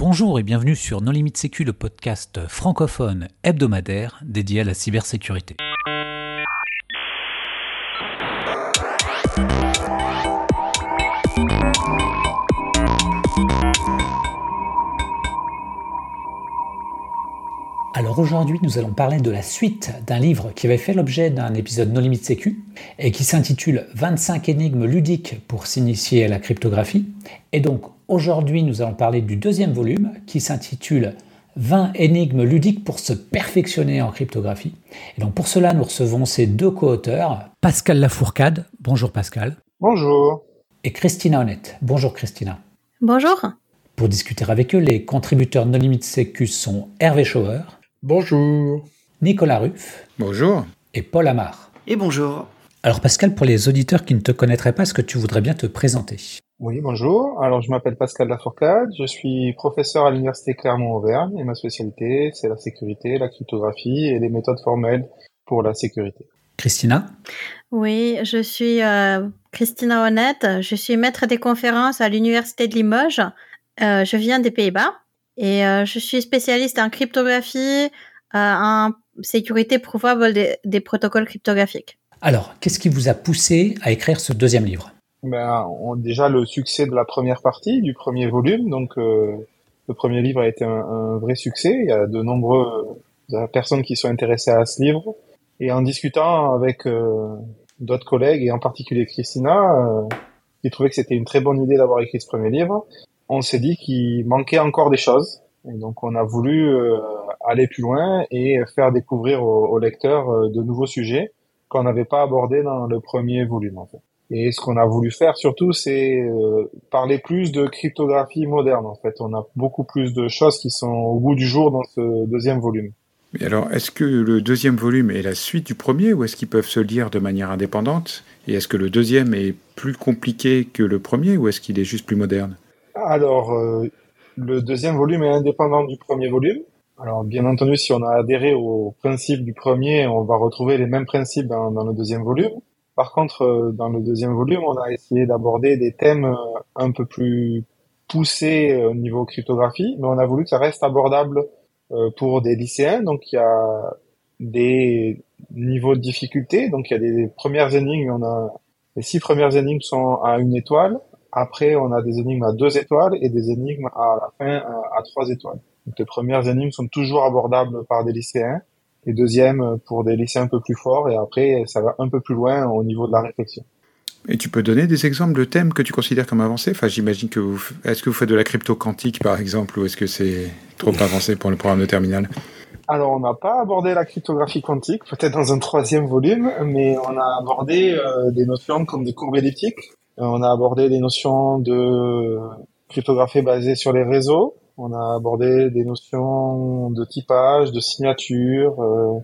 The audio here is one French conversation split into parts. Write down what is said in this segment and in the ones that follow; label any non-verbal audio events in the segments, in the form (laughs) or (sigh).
Bonjour et bienvenue sur No Limit Sécu, le podcast francophone hebdomadaire dédié à la cybersécurité. Alors aujourd'hui, nous allons parler de la suite d'un livre qui avait fait l'objet d'un épisode No Limit Sécu et qui s'intitule 25 énigmes ludiques pour s'initier à la cryptographie. Et donc aujourd'hui, nous allons parler du deuxième volume qui s'intitule 20 énigmes ludiques pour se perfectionner en cryptographie. Et donc pour cela, nous recevons ces deux co-auteurs, Pascal Lafourcade. Bonjour Pascal. Bonjour. Et Christina Honnête. Bonjour Christina. Bonjour. Pour discuter avec eux, les contributeurs No Limit Sécu sont Hervé Schauer. Bonjour. Nicolas Ruff. Bonjour. Et Paul Amar. Et bonjour. Alors Pascal, pour les auditeurs qui ne te connaîtraient pas, est-ce que tu voudrais bien te présenter? Oui, bonjour. Alors je m'appelle Pascal Lafourcade, je suis professeur à l'Université Clermont-Auvergne et ma spécialité c'est la sécurité, la cryptographie et les méthodes formelles pour la sécurité. Christina? Oui, je suis euh, Christina Honnête, je suis maître des conférences à l'Université de Limoges. Euh, je viens des Pays-Bas et euh, je suis spécialiste en cryptographie, euh, en sécurité prouvable des, des, protocoles cryptographiques. Alors, qu'est-ce qui vous a poussé à écrire ce deuxième livre? Ben, on, Déjà le succès de la première partie, du premier volume. Donc, euh, le premier livre a été un, un, vrai succès. Il y a de nombreuses personnes qui sont intéressées à ce livre. Et en discutant avec euh, d'autres collègues, et en particulier Christina, euh, qui trouvait que c'était une très bonne idée d'avoir écrit ce premier livre, on s'est dit qu'il manquait encore des choses. Et donc on a voulu euh, aller plus loin et faire découvrir aux, aux lecteurs euh, de nouveaux sujets qu'on n'avait pas abordés dans le premier volume. Et ce qu'on a voulu faire surtout, c'est euh, parler plus de cryptographie moderne en fait. On a beaucoup plus de choses qui sont au bout du jour dans ce deuxième volume. Mais alors, est-ce que le deuxième volume est la suite du premier ou est-ce qu'ils peuvent se lire de manière indépendante? Et est-ce que le deuxième est plus compliqué que le premier ou est-ce qu'il est juste plus moderne? Alors, euh, le deuxième volume est indépendant du premier volume. Alors, bien entendu, si on a adhéré au principe du premier, on va retrouver les mêmes principes dans, dans le deuxième volume. Par contre, euh, dans le deuxième volume, on a essayé d'aborder des thèmes euh, un peu plus poussés au niveau cryptographie, mais on a voulu que ça reste abordable pour des lycéens. Donc, il y a des niveaux de difficulté. Donc, il y a des premières énigmes. On a les six premières énigmes sont à une étoile. Après, on a des énigmes à deux étoiles et des énigmes à la fin à, à trois étoiles. Donc, les premières énigmes sont toujours abordables par des lycéens. Les deuxièmes pour des lycéens un peu plus forts. Et après, ça va un peu plus loin au niveau de la réflexion. Et tu peux donner des exemples de thèmes que tu considères comme avancés? Enfin, j'imagine que vous... Est-ce que vous faites de la crypto quantique, par exemple, ou est-ce que c'est trop avancé pour le programme de terminale alors, on n'a pas abordé la cryptographie quantique, peut-être dans un troisième volume, mais on a abordé euh, des notions comme des courbes elliptiques, on a abordé des notions de cryptographie basée sur les réseaux. On a abordé des notions de typage, de signature, euh,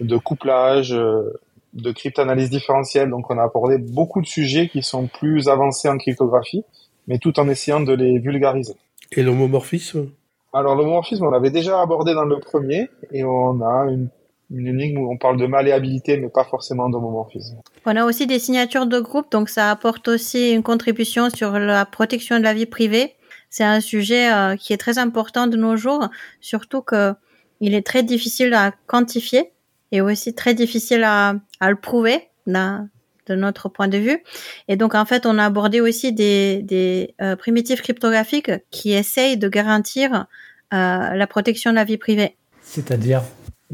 de couplage, euh, de cryptanalyse différentielle. Donc on a abordé beaucoup de sujets qui sont plus avancés en cryptographie, mais tout en essayant de les vulgariser. Et l'homomorphisme? Alors l'homomorphisme, on l'avait déjà abordé dans le premier, et on a une une énigme où on parle de malléabilité, mais pas forcément d'homomorphisme. On a aussi des signatures de groupe, donc ça apporte aussi une contribution sur la protection de la vie privée. C'est un sujet euh, qui est très important de nos jours, surtout que il est très difficile à quantifier et aussi très difficile à, à le prouver de notre point de vue. Et donc en fait, on a abordé aussi des, des euh, primitifs cryptographiques qui essayent de garantir euh, la protection de la vie privée. C'est-à-dire?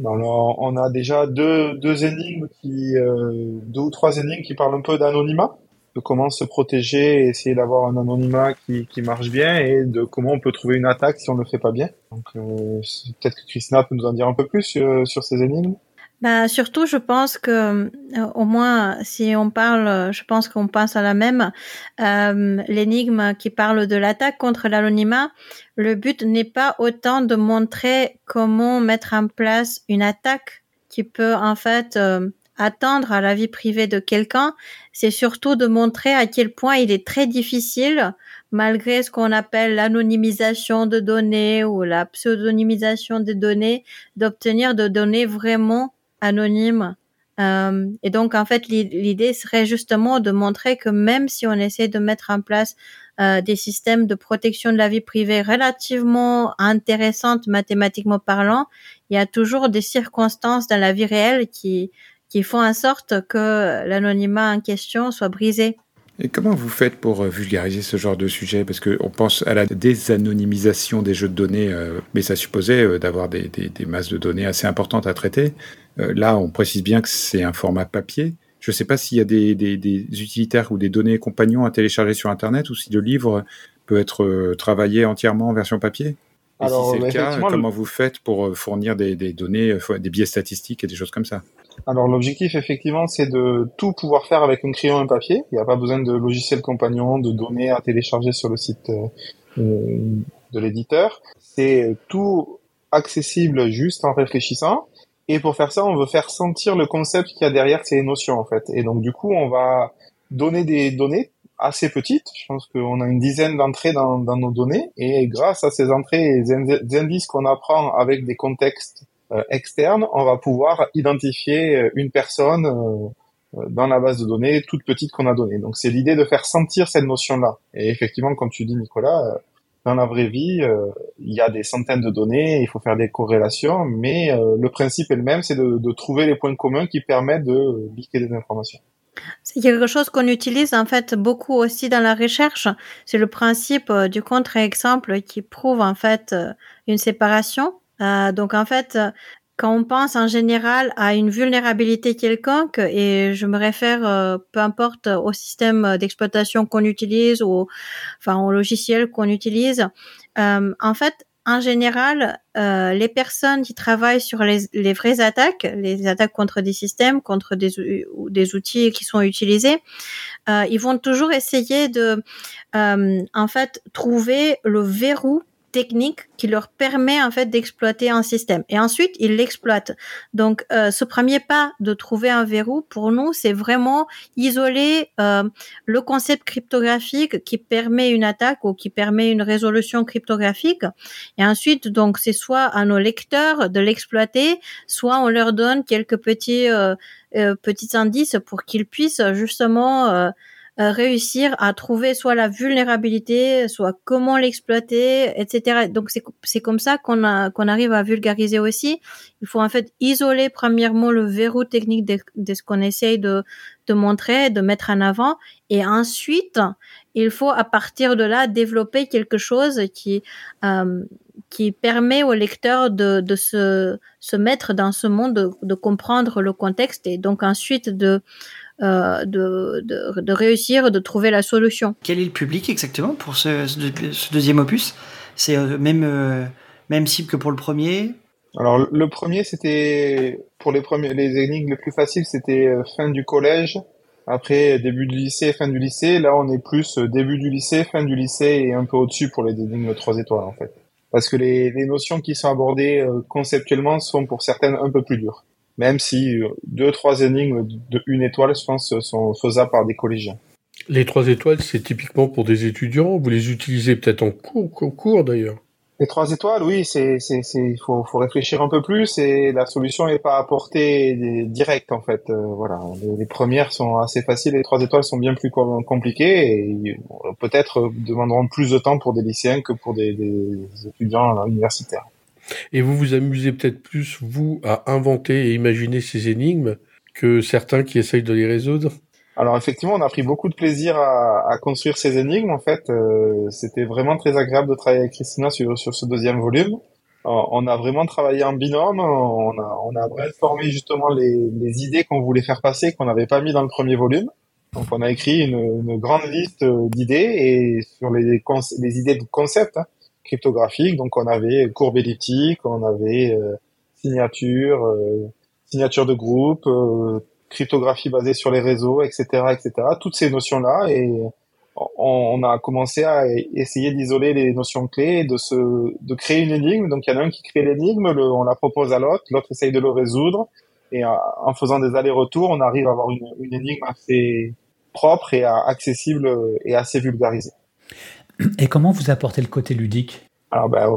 Alors, on a déjà deux, deux énigmes qui, euh, deux ou trois énigmes qui parlent un peu d'anonymat, de comment se protéger et essayer d'avoir un anonymat qui, qui marche bien et de comment on peut trouver une attaque si on ne le fait pas bien. Donc, euh, peut-être que Christina peut nous en dire un peu plus sur, sur ces énigmes. Bah, surtout, je pense que euh, au moins, si on parle, je pense qu'on pense à la même. Euh, L'énigme qui parle de l'attaque contre l'anonymat, le but n'est pas autant de montrer comment mettre en place une attaque qui peut en fait euh, attendre à la vie privée de quelqu'un. C'est surtout de montrer à quel point il est très difficile, malgré ce qu'on appelle l'anonymisation de données ou la pseudonymisation des données, d'obtenir de données vraiment anonyme. Euh, et donc, en fait, l'idée serait justement de montrer que même si on essaie de mettre en place euh, des systèmes de protection de la vie privée relativement intéressantes mathématiquement parlant, il y a toujours des circonstances dans la vie réelle qui qui font en sorte que l'anonymat en question soit brisé. Et comment vous faites pour euh, vulgariser ce genre de sujet? Parce qu'on pense à la désanonymisation des jeux de données, euh, mais ça supposait euh, d'avoir des, masses de données assez importantes à traiter. là, on précise bien que c'est un format papier. Je ne sais pas s'il y a des, utilitaires ou des données compagnons à télécharger sur Internet ou si le livre peut être travaillé entièrement en version papier. Et si c'est le cas, comment vous faites pour fournir des données, des biais statistiques et des choses comme ça? Alors l'objectif effectivement c'est de tout pouvoir faire avec un crayon et un papier. Il n'y a pas besoin de logiciel compagnon, de données à télécharger sur le site euh, euh, de l'éditeur. C'est tout accessible juste en réfléchissant. Et pour faire ça, on veut faire sentir le concept qu'il y a derrière ces notions en fait. Et donc du coup, on va donner des données assez petites. Je pense qu'on a une dizaine d'entrées dans, dans, nos données. Et grâce à ces entrées et des indices qu'on apprend avec des contextes externe, on va pouvoir identifier euh, une personne euh, dans la base de données toute petite qu'on a donnée. Donc c'est l'idée de faire sentir cette notion-là. Et effectivement, comme tu dis Nicolas, dans la vraie vie, il y a des centaines de données, il faut faire des corrélations, mais le principe est le même, c'est de, de, trouver les points communs qui permettent de liquer des informations. C'est quelque chose qu'on utilise en fait beaucoup aussi dans la recherche. C'est le principe du contre-exemple qui prouve en fait une séparation euh, donc en fait, quand on pense en général à une vulnérabilité quelconque, et je me réfère euh, peu importe au système d'exploitation qu'on utilise ou enfin au logiciel qu'on utilise, euh, en fait, en général, euh, les personnes qui travaillent sur les, les, vraies attaques, les attaques contre des systèmes, contre des, des outils qui sont utilisés, euh, ils vont toujours essayer de, euh, en fait, trouver le verrou technique qui leur permet en fait d'exploiter un système. Et ensuite, ils l'exploitent. Donc, euh, ce premier pas de trouver un verrou, pour nous, c'est vraiment isoler euh, le concept cryptographique qui permet une attaque ou qui permet une résolution cryptographique. Et ensuite, donc, c'est soit à nos lecteurs de l'exploiter, soit on leur donne quelques petits euh, euh petits indices pour qu'ils puissent justement euh, réussir à trouver soit la vulnérabilité, soit comment l'exploiter, etc. Donc c'est comme ça qu'on qu'on arrive à vulgariser aussi. Il faut en fait isoler premièrement le verrou technique de, de ce qu'on essaye de, de montrer, de mettre en avant, et ensuite il faut à partir de là développer quelque chose qui euh, qui permet au lecteur de, de se, se mettre dans ce monde, de, de comprendre le contexte et donc ensuite de euh, de, de, de, réussir, de trouver la solution. Quel est le public exactement pour ce, ce deuxième opus? C'est euh, même, euh, même cible que pour le premier? Alors le premier, c'était pour les premiers, les énigmes les plus faciles, c'était fin du collège. Après, début du lycée, fin du lycée. Là, on est plus début du lycée, fin du lycée et un peu au-dessus pour les énigmes 3 étoiles, en fait. Parce que les, les notions qui sont abordées conceptuellement sont pour certaines un peu plus dures même si euh, deux, trois énigmes de une étoile, je pense, sont faisables par des collégiens. Les trois étoiles, c'est typiquement pour des étudiants. Vous les utilisez peut-être en cours, cours d'ailleurs. Les trois étoiles, oui, c'est, c'est, c'est, il faut, faut réfléchir un peu plus et la solution n'est pas à portée directe en fait. Euh, voilà, les, premières sont assez faciles, les trois étoiles sont bien plus compliquées et peut-être demanderont plus de temps pour des lycéens que pour des, des étudiants universitaires. Et vous vous amusez peut-être plus, vous, à inventer et imaginer ces énigmes que certains qui essayent de les résoudre? Alors effectivement, on a pris beaucoup de plaisir à, à construire ces énigmes. En fait, euh, c'était vraiment très agréable de travailler avec Christina sur, sur ce deuxième volume. Euh, on a vraiment travaillé en binôme. On a, on a justement les, les idées qu'on voulait faire passer, qu'on n'avait pas mis dans le premier volume. Donc on a écrit une, une grande liste d'idées et sur les, les idées de concept. Hein cryptographique. Donc on avait courbe elliptique, on avait euh, signature, euh, signature de groupe, euh, cryptographie basée sur les réseaux, etc., etc. Toutes ces notions-là et on, a commencé à essayer d'isoler les notions clés, de se, de créer une énigme. Donc il y en a un qui crée l'énigme, on la propose à l'autre, l'autre essaye de le résoudre, et en faisant des allers-retours, on arrive à avoir une énigme assez propre et accessible et assez vulgarisée. Et comment vous apportez le côté ludique? Alors ben,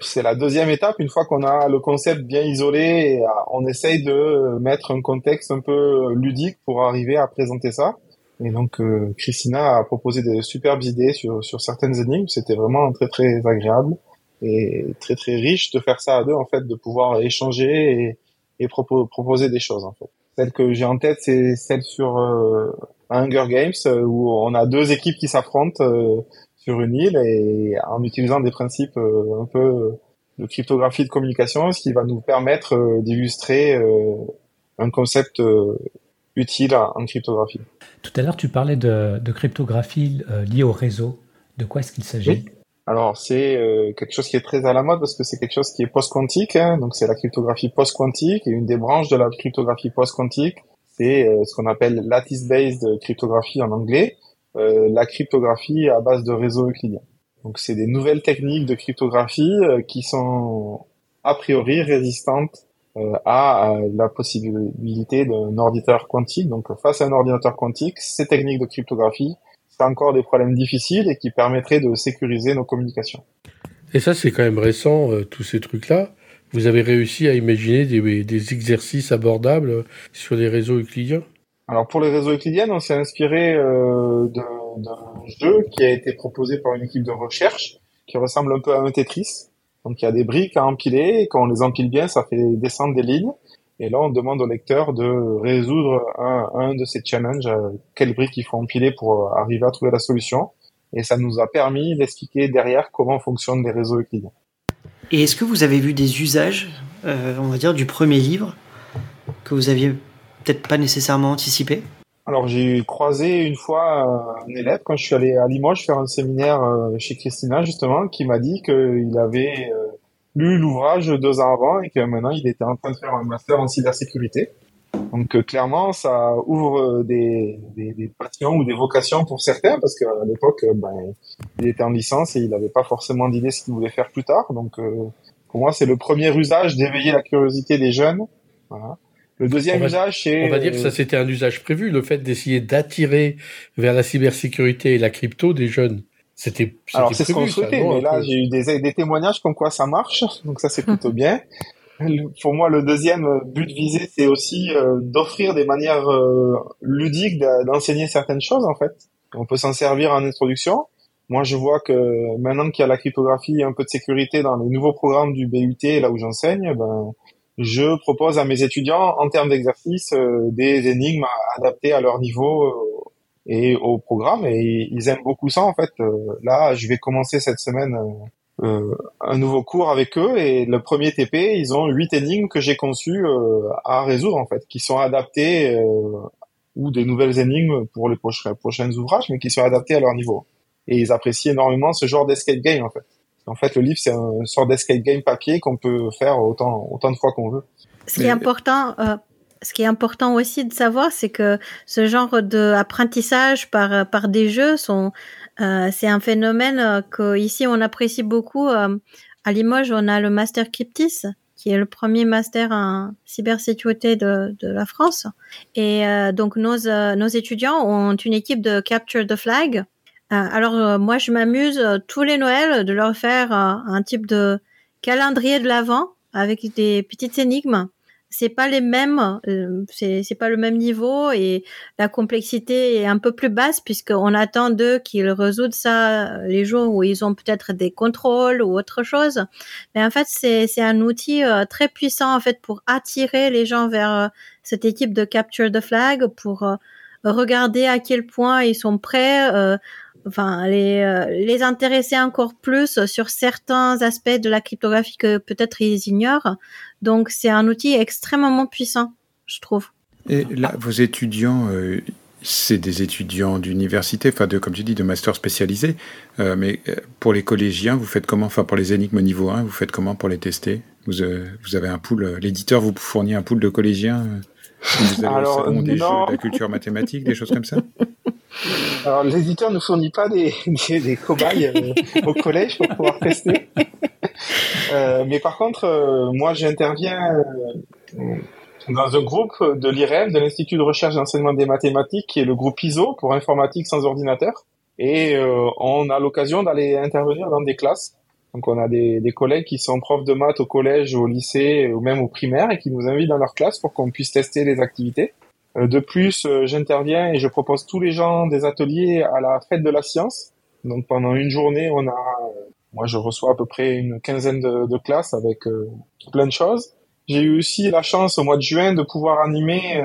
c'est la deuxième étape. Une fois qu'on a le concept bien isolé, euh, on essaye de mettre un contexte un peu ludique pour arriver à présenter ça. Et donc euh, Christina a proposé des superbes idées sur, sur certaines énigmes. C'était vraiment très très agréable et très très riche de faire ça à deux en fait, de pouvoir échanger et, proposer des choses en fait. Celle que j'ai en tête, c'est celle sur euh, Hunger Games où on a deux équipes qui s'affrontent sur une île et en utilisant des principes un peu de cryptographie de communication, ce qui va nous permettre d'illustrer un concept utile en cryptographie. Tout à l'heure, tu parlais de, cryptographie euh, liée au réseau. De quoi est-ce qu'il s'agit? Alors, c'est euh, quelque chose qui est très à la mode parce que c'est quelque chose qui est post-quantique. Hein. donc, c'est la cryptographie post-quantique. Et une des branches de la cryptographie post-quantique, c'est euh, ce qu'on appelle lattice-based cryptographie en anglais, la cryptographie à base de réseaux euclidiens. Donc, c'est des nouvelles techniques de cryptographie qui sont a priori résistantes euh, à la possibilité d'un ordinateur quantique. Donc face à un ordinateur quantique, ces techniques de cryptographie, c'est encore des problèmes difficiles et qui permettraient de sécuriser nos communications. Et ça, c'est quand même récent, euh, tous ces trucs-là. Vous avez réussi à imaginer des, exercices abordables sur des réseaux euclidiens? Alors pour les réseaux euclidiens, on s'est inspiré euh, d'un jeu qui a été proposé par une équipe de recherche qui ressemble un peu à un Tetris. Donc il y a des briques à empiler, et quand on les empile bien, ça fait descendre des lignes. Et là, on demande au lecteur de résoudre un, un de ces challenges, euh, quelles briques il faut empiler pour euh, arriver à trouver la solution. Et ça nous a permis d'expliquer derrière comment fonctionnent les réseaux euclidiens. Et est-ce que vous avez vu des usages, euh, on va dire, du premier livre que vous aviez peut-être pas nécessairement anticipé alors j'ai croisé une fois un élève quand je suis allé à Limoges faire un séminaire euh, chez Christina justement qui m'a dit qu'il avait euh, lu l'ouvrage deux ans avant et que maintenant il était en train de faire un master en cybersécurité. Donc euh, clairement ça ouvre des, passions ou des vocations pour certains parce qu'à l'époque ben, il était en licence et il n'avait pas forcément d'idée ce qu'il voulait faire plus tard. Donc pour moi c'est le premier usage d'éveiller la curiosité des jeunes. Voilà. Le deuxième usage, c'est... On va dire que ça, c'était un usage prévu, le fait d'essayer d'attirer vers la cybersécurité et la crypto des jeunes. C'était Alors, c'est ce qu'on souhaitait, mais là, j'ai eu des, des témoignages comme quoi ça marche, donc ça, c'est (laughs) plutôt bien. Pour moi, le deuxième but visé, c'est aussi euh, d'offrir des manières euh, ludiques d'enseigner certaines choses, en fait. On peut s'en servir en introduction. Moi, je vois que maintenant qu'il y a la cryptographie et un peu de sécurité dans les nouveaux programmes du BUT, là où j'enseigne, ben, je propose à mes étudiants, en termes d'exercice, euh, des énigmes adaptées à leur niveau euh, et au programme. Et ils aiment beaucoup ça, en fait. Euh, là, je vais commencer cette semaine un nouveau cours avec eux. Et le premier TP, ils ont huit énigmes que j'ai conçues à résoudre, en fait, qui sont adaptées ou des nouvelles énigmes pour les prochains, prochains ouvrages, mais qui sont adaptées à leur niveau. Et ils apprécient énormément ce genre d'escape game, en fait. En fait, le livre, c'est une sorte d'escape game papier qu'on peut faire autant, autant de fois qu'on veut. Ce qui est important, euh, ce qui est important aussi de savoir, c'est que ce genre d'apprentissage par, par des jeux sont, euh, c'est un phénomène euh, que ici on apprécie beaucoup. à Limoges, on a le Master Cryptis, qui est le premier master en cybersécurité de, de la France. Et donc nos, nos étudiants ont une équipe de Capture the Flag, euh, alors euh, moi je m'amuse euh, tous les Noëls de leur faire un type de calendrier de l'avant avec des petites énigmes. C'est pas les mêmes, c'est pas le même niveau et la complexité est un peu plus basse puisqu'on attend d'eux qu'ils résoudent ça les jours où ils ont peut-être des contrôles ou autre chose. Mais en fait c'est c'est un outil très puissant en fait pour attirer les gens vers cette équipe de capture the flag pour regarder à quel point ils sont prêts enfin les euh, les intéresser encore plus sur certains aspects de la cryptographie que peut-être ils ignorent. Donc c'est un outil extrêmement puissant, je trouve. Et là, vos étudiants, euh, c'est des étudiants d'université, enfin comme tu dis, de master spécialisé. Euh, mais pour les collégiens, vous faites comment? Enfin pour les énigmes niveau 1, vous faites comment pour les tester? Vous avez un pool, l'éditeur vous fournit un pool de collégiens vous avez Alors, des jeux, de la culture mathématique, des choses comme ça (laughs) Alors, l'éditeur ne fournit pas (laughs) des, des, cobayes euh, au collège pour pouvoir tester. (laughs) Euh, mais par contre, euh, moi, j'interviens dans un groupe de l'IREM, de l'Institut de recherche et d'enseignement des mathématiques, qui est le groupe ISO pour informatique sans ordinateur. Et on a l'occasion d'aller intervenir dans des classes. Donc, on a des, collègues qui sont profs de maths au collège, au lycée ou même au primaire et qui nous invitent dans leur classe pour qu'on puisse tester les activités. de plus, j'interviens et je propose tous les gens des ateliers à la fête de la science. Donc pendant une journée, on a, moi je reçois à peu près une quinzaine de, classes avec plein de choses. J'ai eu aussi la chance au mois de juin de pouvoir animer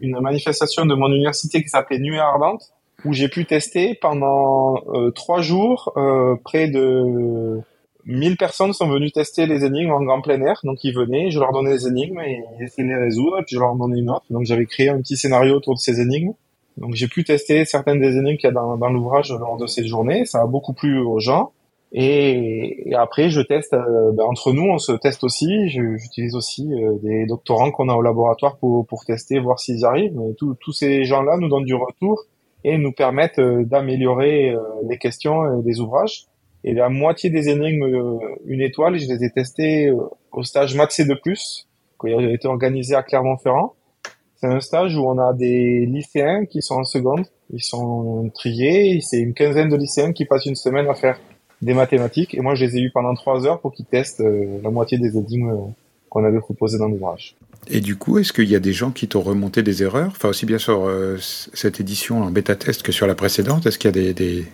une manifestation de mon université qui s'appelait Nuit ardente, où j'ai pu tester pendant euh, trois jours. Euh, près de 1000 personnes sont venues tester les énigmes en grand plein air. Donc ils venaient, je leur donnais les énigmes et ils essayaient de les résoudre, et puis je leur donnais une autre. Donc j'avais créé un petit scénario autour de ces énigmes. Donc j'ai pu tester certaines des énigmes qu'il y a dans, dans l'ouvrage lors de ces journées. Ça a beaucoup plu aux gens. Et, après, je teste, euh, ben, entre nous, on se teste aussi. J'utilise aussi euh, des doctorants qu'on a au laboratoire pour, pour tester, voir s'ils arrivent. Mais tous ces gens-là nous donnent du retour et nous permettent euh, d'améliorer les questions des ouvrages. Et la moitié des énigmes, une étoile, je les ai testées au stage Math C2+, qui a été organisé à Clermont-Ferrand. C'est un stage où on a des lycéens qui sont en seconde, ils sont triés, c'est une quinzaine de lycéens qui passent une semaine à faire des mathématiques. Et moi, je les ai eu pendant trois heures pour qu'ils testent euh, la moitié des énigmes euh, qu'on avait proposées dans l'ouvrage. Et du coup, est-ce qu'il y a des gens qui t'ont remonté des erreurs? Enfin, aussi bien sur euh, cette édition en bêta-test que sur la précédente. Est-ce qu'il y a des,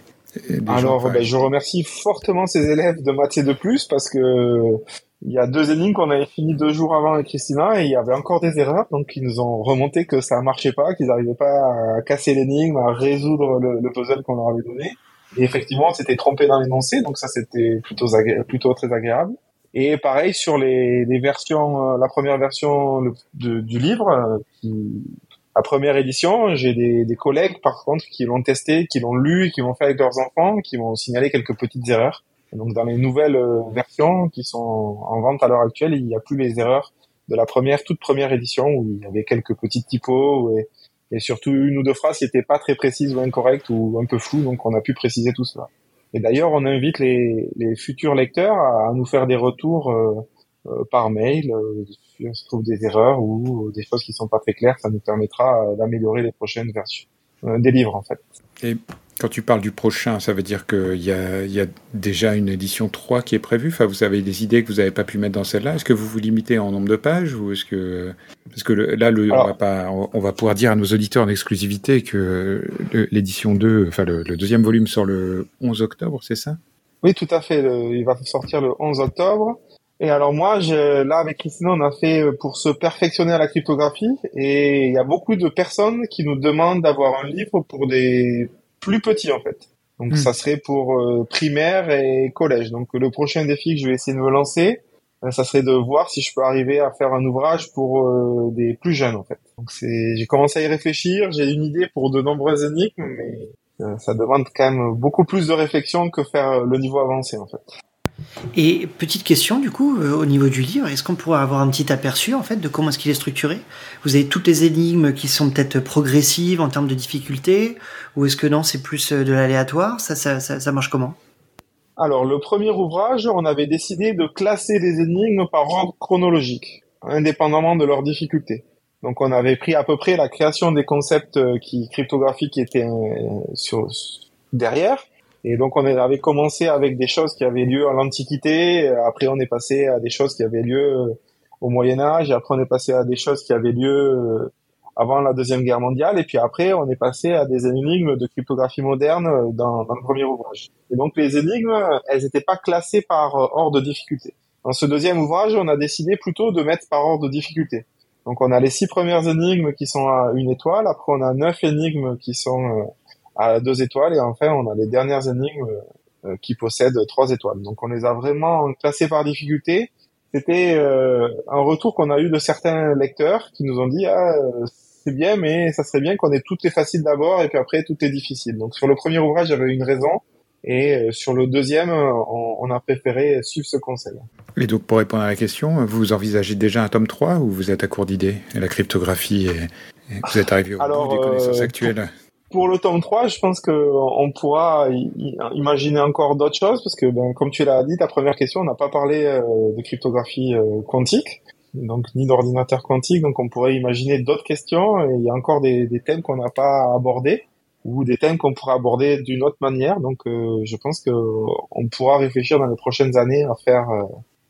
Alors, ben, je remercie fortement ces élèves de maths de plus parce que il y a deux énigmes qu'on avait fini deux jours avant avec Christina et il y avait encore des erreurs. Donc, ils nous ont remonté que ça marchait pas, qu'ils n'arrivaient pas à casser l'énigme, à résoudre le, le puzzle qu'on leur avait donné. Et effectivement, c'était trompé dans l'énoncé, donc ça c'était plutôt plutôt très agréable. Et pareil sur les, les versions, euh, la première version du livre, euh, qui, la première édition, j'ai des, des, collègues par contre qui l'ont testé, qui l'ont lu, qui l'ont fait avec leurs enfants, qui m'ont signalé quelques petites erreurs. Donc dans les nouvelles euh, versions qui sont en vente à l'heure actuelle, il n'y a plus les erreurs de la première, toute première édition où il y avait quelques petites typos et, surtout une ou deux phrases qui n'étaient pas très précises ou incorrectes ou un peu floues, donc on a pu préciser tout cela. Et d'ailleurs, on invite les, les, futurs lecteurs à, nous faire des retours euh, par mail, euh, si on se trouve des erreurs ou des choses qui sont pas très claires, ça nous permettra d'améliorer les prochaines versions des livres en fait. Et quand tu parles du prochain, ça veut dire qu'il y a, y a déjà une édition 3 qui est prévue? Enfin, Vous avez des idées que vous n'avez pas pu mettre dans celle-là? Est-ce que vous vous limitez en nombre de pages ou est-ce que Parce que là, le, on, va pas, on va pouvoir dire à nos auditeurs en exclusivité que l'édition 2, enfin le, deuxième volume sort le 11 octobre, c'est ça? Oui, tout à fait. il va sortir le 11 octobre. Et alors moi, je, là avec Christina, on a fait euh, pour se perfectionner à la cryptographie, et il y a beaucoup de personnes qui nous demandent d'avoir un livre pour des plus petit en fait. Donc hmm. ça serait pour euh, primaire et collège. Donc le prochain défi que je vais essayer de me lancer, euh, ça serait de voir si je peux arriver à faire un ouvrage pour euh, des plus jeunes en fait. Donc c'est, j'ai commencé à y réfléchir, j'ai une idée pour de nombreuses énigmes, mais ça demande quand même beaucoup plus de réflexion que faire le niveau avancé en fait. Et petite question du coup euh, au niveau du livre, est-ce qu'on pourrait avoir un petit aperçu en fait de comment est-ce qu'il est structuré? Vous avez toutes les énigmes qui sont peut-être progressives en termes de difficulté, ou est-ce que non c'est plus euh, de l'aléatoire? Ça ça, ça, marche comment? Alors le premier ouvrage, on avait décidé de classer les énigmes par ordre chronologique, indépendamment de leur difficulté. Donc on avait pris à peu près la création des concepts euh, qui cryptographiques qui étaient sur, derrière et donc on avait commencé avec des choses qui avaient lieu à l'Antiquité, après on est passé à des choses qui avaient lieu euh, au Moyen Âge, et après on est passé à des choses qui avaient lieu euh, avant la Deuxième Guerre mondiale, et puis après on est passé à des énigmes de cryptographie moderne euh, dans, dans le premier ouvrage. Et donc les énigmes, elles n'étaient pas classées par ordre de difficulté. Dans ce deuxième ouvrage, on a décidé plutôt de mettre par ordre de difficulté. Donc on a les six premières énigmes qui sont à une étoile, après on a neuf énigmes qui sont à deux étoiles et enfin on a les dernières énigmes euh, qui possèdent trois étoiles. Donc on les a vraiment classées par difficulté. C'était euh, un retour qu'on a eu de certains lecteurs qui nous ont dit ah c'est bien mais ça serait bien qu'on ait toutes les faciles d'abord et puis après toutes les difficiles. Donc sur le premier ouvrage j'avais une raison et euh, sur le deuxième on, on, a préféré suivre ce conseil. Et donc pour répondre à la question, vous envisagez déjà un tome 3 ou vous êtes à court d'idées? La cryptographie et, vous êtes arrivé au bout des connaissances actuelles pour le tome 3, je pense que on pourra imaginer encore d'autres choses parce que, ben, comme tu l'as dit, ta première question, on n'a pas parlé euh, de cryptographie euh, quantique, donc ni d'ordinateur quantique, donc on pourrait imaginer d'autres questions. Et il y a encore des, thèmes qu'on n'a pas abordés ou des thèmes qu'on pourra aborder d'une autre manière. Donc, euh, je pense que on pourra réfléchir dans les prochaines années à faire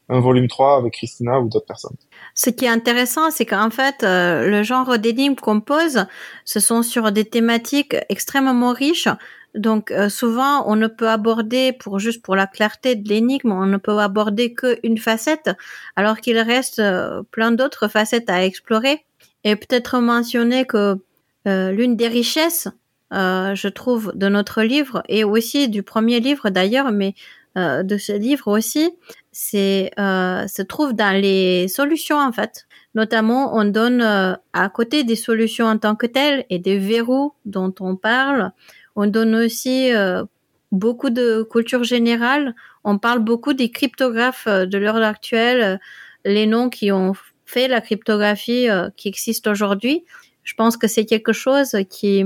un volume 3 avec Christina ou d'autres personnes. Ce qui est intéressant, c'est qu'en fait, euh, le genre d'énigmes qu'on pose, ce sont sur des thématiques extrêmement riches. Donc euh, souvent, on ne peut aborder, pour juste pour la clarté de l'énigme, on ne peut aborder qu'une facette, alors qu'il reste euh, plein d'autres facettes à explorer. Et peut-être mentionner que l'une des richesses, je trouve, de notre livre et aussi du premier livre d'ailleurs, mais de ce livre aussi, c'est euh, se trouve dans les solutions en fait. Notamment, on donne euh, à côté des solutions en tant que telles et des verrous dont on parle, on donne aussi euh, beaucoup de culture générale. On parle beaucoup des cryptographes euh, de l'heure actuelle, les noms qui ont fait la cryptographie qui existe aujourd'hui. Je pense que c'est quelque chose qui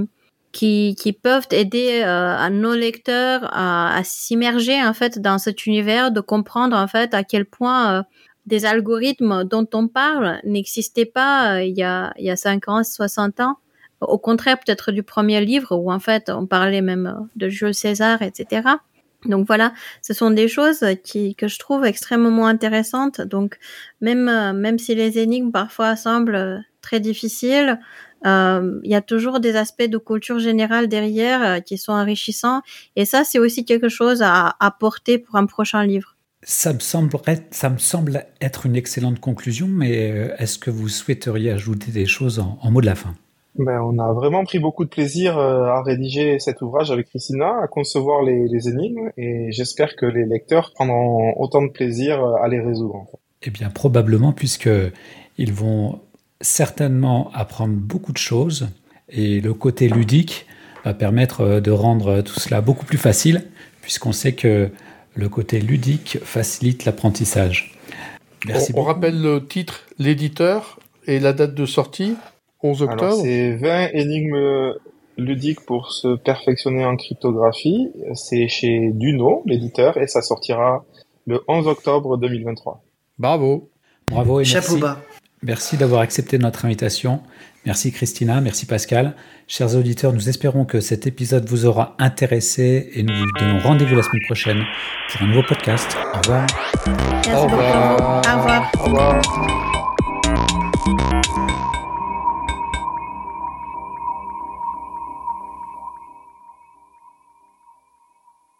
qui, qui peuvent aider euh, à nos lecteurs à, à s'immerger en fait dans cet univers, de comprendre en fait à quel point euh, des algorithmes dont on parle n'existaient pas euh, il y a il y a 50, 60 ans. Au contraire peut-être du premier livre où en fait on parlait même de Jules César, etc. Donc voilà, ce sont des choses qui que je trouve extrêmement intéressantes. Donc même même si les énigmes parfois semblent très difficiles, euh, il y a toujours des aspects de culture générale derrière euh, qui sont enrichissants. Et ça, c'est aussi quelque chose à apporter pour un prochain livre. Ça me, ça me semble être une excellente conclusion, mais euh, est-ce que vous souhaiteriez ajouter des choses en, en mot de la fin? Ben, on a vraiment pris beaucoup de plaisir à rédiger cet ouvrage avec Christina, à concevoir les, les énigmes, et j'espère que les lecteurs prendront autant de plaisir à les résoudre. En fait. Eh bien, probablement, puisque ils vont certainement apprendre beaucoup de choses et le côté ludique va permettre euh, de rendre tout cela beaucoup plus facile puisqu'on sait que le côté ludique facilite l'apprentissage. Merci on, on rappelle le titre, l'éditeur et la date de sortie? 11 octobre. C'est 20 énigmes ludiques pour se perfectionner en cryptographie. C'est chez Duno, l'éditeur, et ça sortira le 11 octobre 2023. Bravo. Bravo et Chapeau merci. bas. Merci d'avoir accepté notre invitation. Merci Christina, merci Pascal. Chers auditeurs, nous espérons que cet épisode vous aura intéressé et nous vous donnons rendez-vous la semaine prochaine pour un nouveau podcast. Au revoir. Merci Au revoir. beaucoup. Au revoir. Au revoir.